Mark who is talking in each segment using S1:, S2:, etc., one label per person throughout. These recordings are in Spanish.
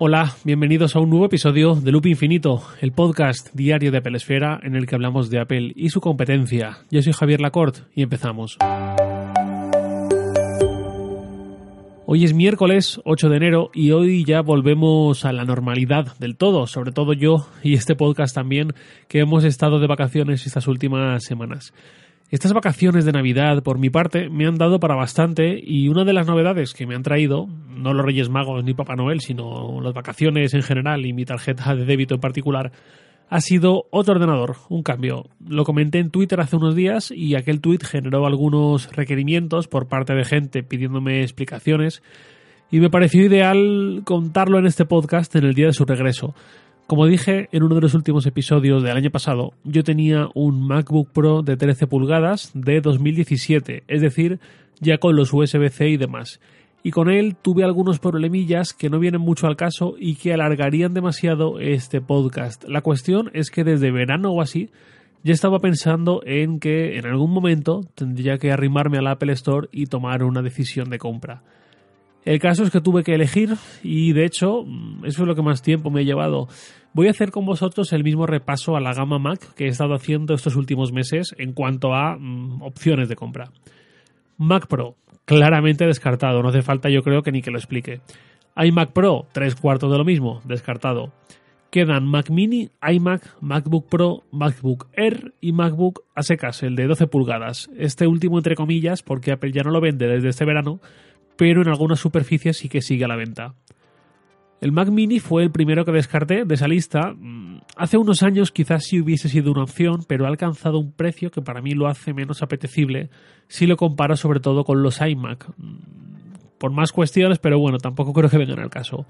S1: Hola, bienvenidos a un nuevo episodio de Loop Infinito, el podcast diario de Apple Esfera en el que hablamos de Apple y su competencia. Yo soy Javier Lacorte y empezamos. Hoy es miércoles 8 de enero y hoy ya volvemos a la normalidad del todo, sobre todo yo y este podcast también, que hemos estado de vacaciones estas últimas semanas. Estas vacaciones de Navidad, por mi parte, me han dado para bastante y una de las novedades que me han traído, no los Reyes Magos ni Papá Noel, sino las vacaciones en general y mi tarjeta de débito en particular, ha sido otro ordenador, un cambio. Lo comenté en Twitter hace unos días y aquel tweet generó algunos requerimientos por parte de gente pidiéndome explicaciones y me pareció ideal contarlo en este podcast en el día de su regreso. Como dije en uno de los últimos episodios del año pasado, yo tenía un MacBook Pro de 13 pulgadas de 2017, es decir, ya con los USB-C y demás y con él tuve algunos problemillas que no vienen mucho al caso y que alargarían demasiado este podcast. La cuestión es que desde verano o así ya estaba pensando en que en algún momento tendría que arrimarme al Apple Store y tomar una decisión de compra. El caso es que tuve que elegir y de hecho eso es lo que más tiempo me ha llevado. Voy a hacer con vosotros el mismo repaso a la gama Mac que he estado haciendo estos últimos meses en cuanto a mm, opciones de compra. Mac Pro, claramente descartado. No hace falta, yo creo, que ni que lo explique. iMac Pro, tres cuartos de lo mismo, descartado. Quedan Mac Mini, iMac, MacBook Pro, MacBook Air y MacBook a secas, el de 12 pulgadas. Este último entre comillas, porque Apple ya no lo vende desde este verano, pero en algunas superficies sí que sigue a la venta. El Mac Mini fue el primero que descarté de esa lista. Mm, hace unos años quizás sí hubiese sido una opción, pero ha alcanzado un precio que para mí lo hace menos apetecible si lo comparo sobre todo con los iMac. Mm, por más cuestiones, pero bueno, tampoco creo que vengan al caso.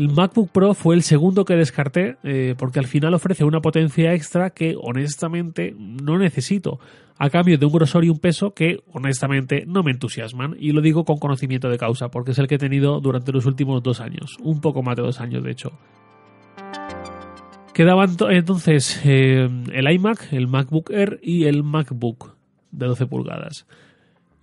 S1: El MacBook Pro fue el segundo que descarté eh, porque al final ofrece una potencia extra que honestamente no necesito, a cambio de un grosor y un peso que honestamente no me entusiasman y lo digo con conocimiento de causa porque es el que he tenido durante los últimos dos años, un poco más de dos años de hecho. Quedaban entonces eh, el iMac, el MacBook Air y el MacBook de 12 pulgadas.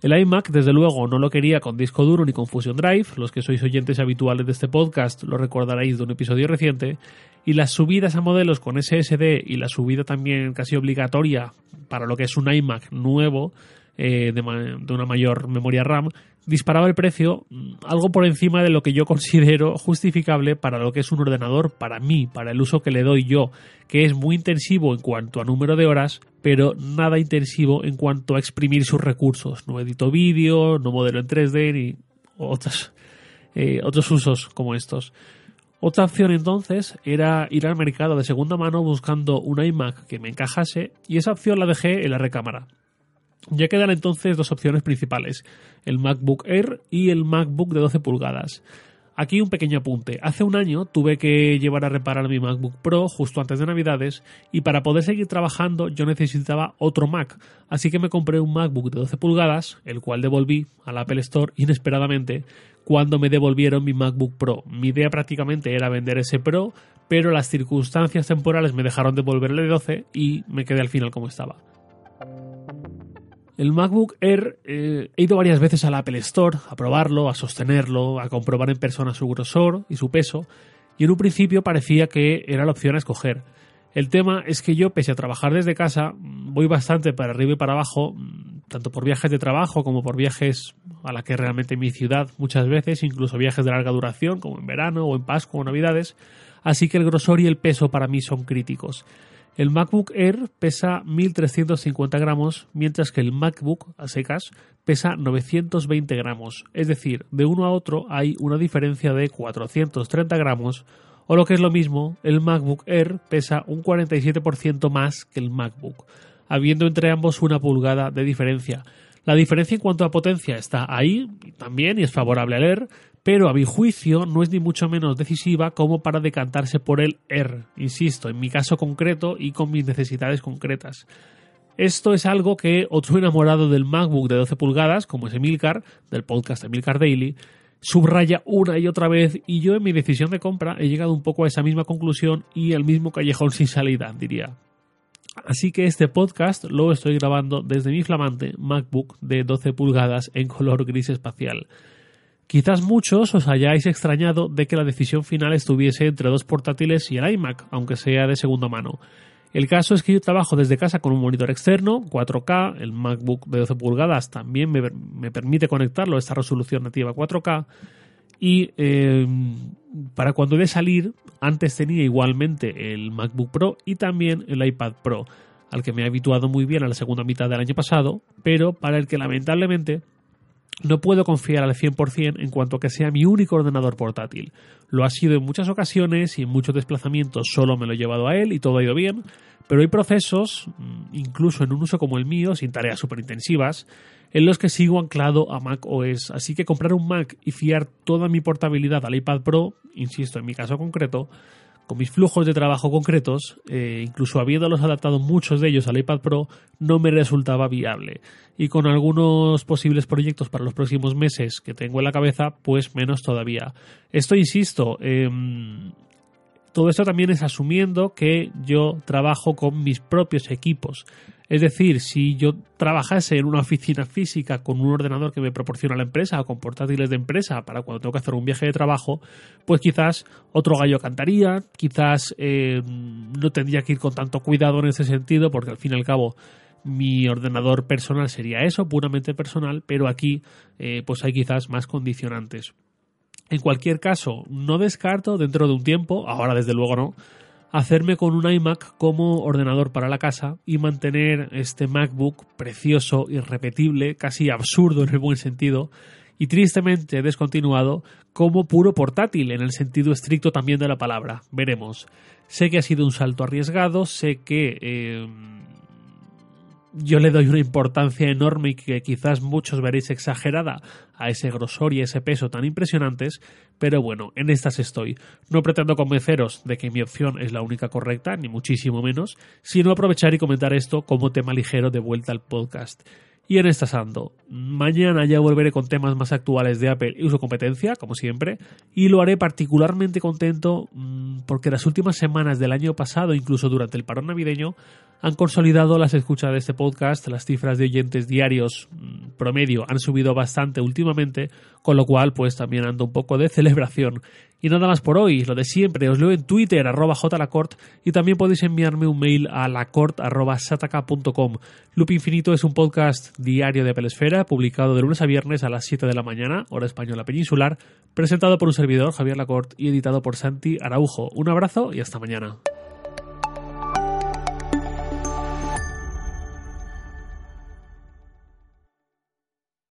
S1: El iMac, desde luego, no lo quería con disco duro ni con Fusion Drive. Los que sois oyentes habituales de este podcast lo recordaréis de un episodio reciente. Y las subidas a modelos con SSD y la subida también casi obligatoria para lo que es un iMac nuevo eh, de, una mayor memoria RAM, disparaba el precio mm, algo por encima de lo que yo considero justificable para lo que es un ordenador para mí, para el uso que le doy yo, que es muy intensivo en cuanto a número de horas, pero nada intensivo en cuanto a exprimir sus recursos. No edito vídeo, no modelo en 3D ni eh, otros usos como estos. Otra opción entonces era ir al mercado de segunda mano buscando un iMac que me encajase y esa opción la dejé en la recámara. Ya quedan entonces dos opciones principales, el MacBook Air y el MacBook de 12 pulgadas. Aquí un pequeño apunte. Hace un año tuve que llevar a reparar mi MacBook Pro justo antes de Navidades y para poder seguir trabajando yo necesitaba otro Mac. Así que me compré un MacBook de 12 pulgadas, el cual devolví al Apple Store inesperadamente cuando me devolvieron mi MacBook Pro. Mi idea prácticamente era vender ese Pro, pero las circunstancias temporales me dejaron devolver el de 12 y me quedé al final como estaba. El MacBook Air eh, he ido varias veces al Apple Store a probarlo, a sostenerlo, a comprobar en persona su grosor y su peso, y en un principio parecía que era la opción a escoger. El tema es que yo, pese a trabajar desde casa, voy bastante para arriba y para abajo, tanto por viajes de trabajo como por viajes a la que realmente mi ciudad muchas veces, incluso viajes de larga duración, como en verano o en Pascua o Navidades, así que el grosor y el peso para mí son críticos. El MacBook Air pesa 1350 gramos, mientras que el MacBook a secas pesa 920 gramos. Es decir, de uno a otro hay una diferencia de 430 gramos, o lo que es lo mismo, el MacBook Air pesa un 47% más que el MacBook, habiendo entre ambos una pulgada de diferencia. La diferencia en cuanto a potencia está ahí también y es favorable al Air, pero a mi juicio no es ni mucho menos decisiva como para decantarse por el R, insisto, en mi caso concreto y con mis necesidades concretas. Esto es algo que otro enamorado del MacBook de 12 pulgadas, como es Emilcar, del podcast Emilcar Daily, subraya una y otra vez y yo en mi decisión de compra he llegado un poco a esa misma conclusión y al mismo callejón sin salida, diría. Así que este podcast lo estoy grabando desde mi flamante MacBook de 12 pulgadas en color gris espacial. Quizás muchos os hayáis extrañado de que la decisión final estuviese entre dos portátiles y el iMac, aunque sea de segunda mano. El caso es que yo trabajo desde casa con un monitor externo, 4K, el MacBook de 12 pulgadas también me, permite conectarlo a esta resolución nativa 4K y em, para cuando de salir, antes tenía igualmente el MacBook Pro y también el iPad Pro, al que me he habituado muy bien a la segunda mitad del año pasado, pero para el que lamentablemente no puedo confiar al 100% en cuanto a que sea mi único ordenador portátil. Lo ha sido en muchas ocasiones y en muchos desplazamientos solo me lo he llevado a él y todo ha ido bien, pero hay procesos, mm, incluso en un uso como el mío, sin tareas súper intensivas, en los que sigo anclado a Mac OS. Así que comprar un Mac y fiar toda mi portabilidad al iPad Pro, insisto, en mi caso concreto, con mis flujos de trabajo concretos, eh, incluso habiéndolos adaptado muchos de ellos al iPad Pro, no me resultaba viable. Y con algunos posibles proyectos para los próximos meses que tengo en la cabeza, pues menos todavía. Esto, insisto, em, todo esto también es asumiendo que yo trabajo con mis propios equipos. Es decir, si yo trabajase en una oficina física con un ordenador que me proporciona la empresa o con portátiles de empresa para cuando tengo que hacer un viaje de trabajo, pues quizás otro gallo cantaría, quizás eh, no tendría que ir con tanto cuidado en ese sentido, porque al fin y al cabo mi ordenador personal sería eso, puramente personal, pero aquí eh, pues hay quizás más condicionantes. En cualquier caso, no descarto dentro de un tiempo, ahora desde luego no, hacerme con un iMac como ordenador para la casa y mantener este MacBook precioso, irrepetible, casi absurdo en el buen sentido, y tristemente descontinuado como puro portátil en el sentido estricto también de la palabra. Veremos. Sé que ha sido un salto arriesgado, sé que eh, yo le doy una importancia enorme y que quizás muchos veréis exagerada a ese grosor y ese peso tan impresionantes, pero bueno, en estas estoy. No pretendo convenceros de que mi opción es la única correcta, ni muchísimo menos, sino aprovechar y comentar esto como tema ligero de vuelta al podcast y en esta ando. Mañana ya volveré con temas más actuales de Apple y su competencia, como siempre, y lo haré particularmente contento mm, porque las últimas semanas del año pasado, incluso durante el parón navideño, han consolidado las escuchas de este podcast, las cifras de oyentes diarios mm, promedio han subido bastante últimamente, con lo cual pues también ando un poco de celebración. Y nada más por hoy, lo de siempre, os leo en Twitter, arroba jlacort, y también podéis enviarme un mail a lacort arroba sataka.com. Loop Infinito es un podcast diario de Pelesfera, publicado de lunes a viernes a las 7 de la mañana, hora española peninsular, presentado por un servidor, Javier Lacort, y editado por Santi Araujo. Un abrazo y hasta mañana.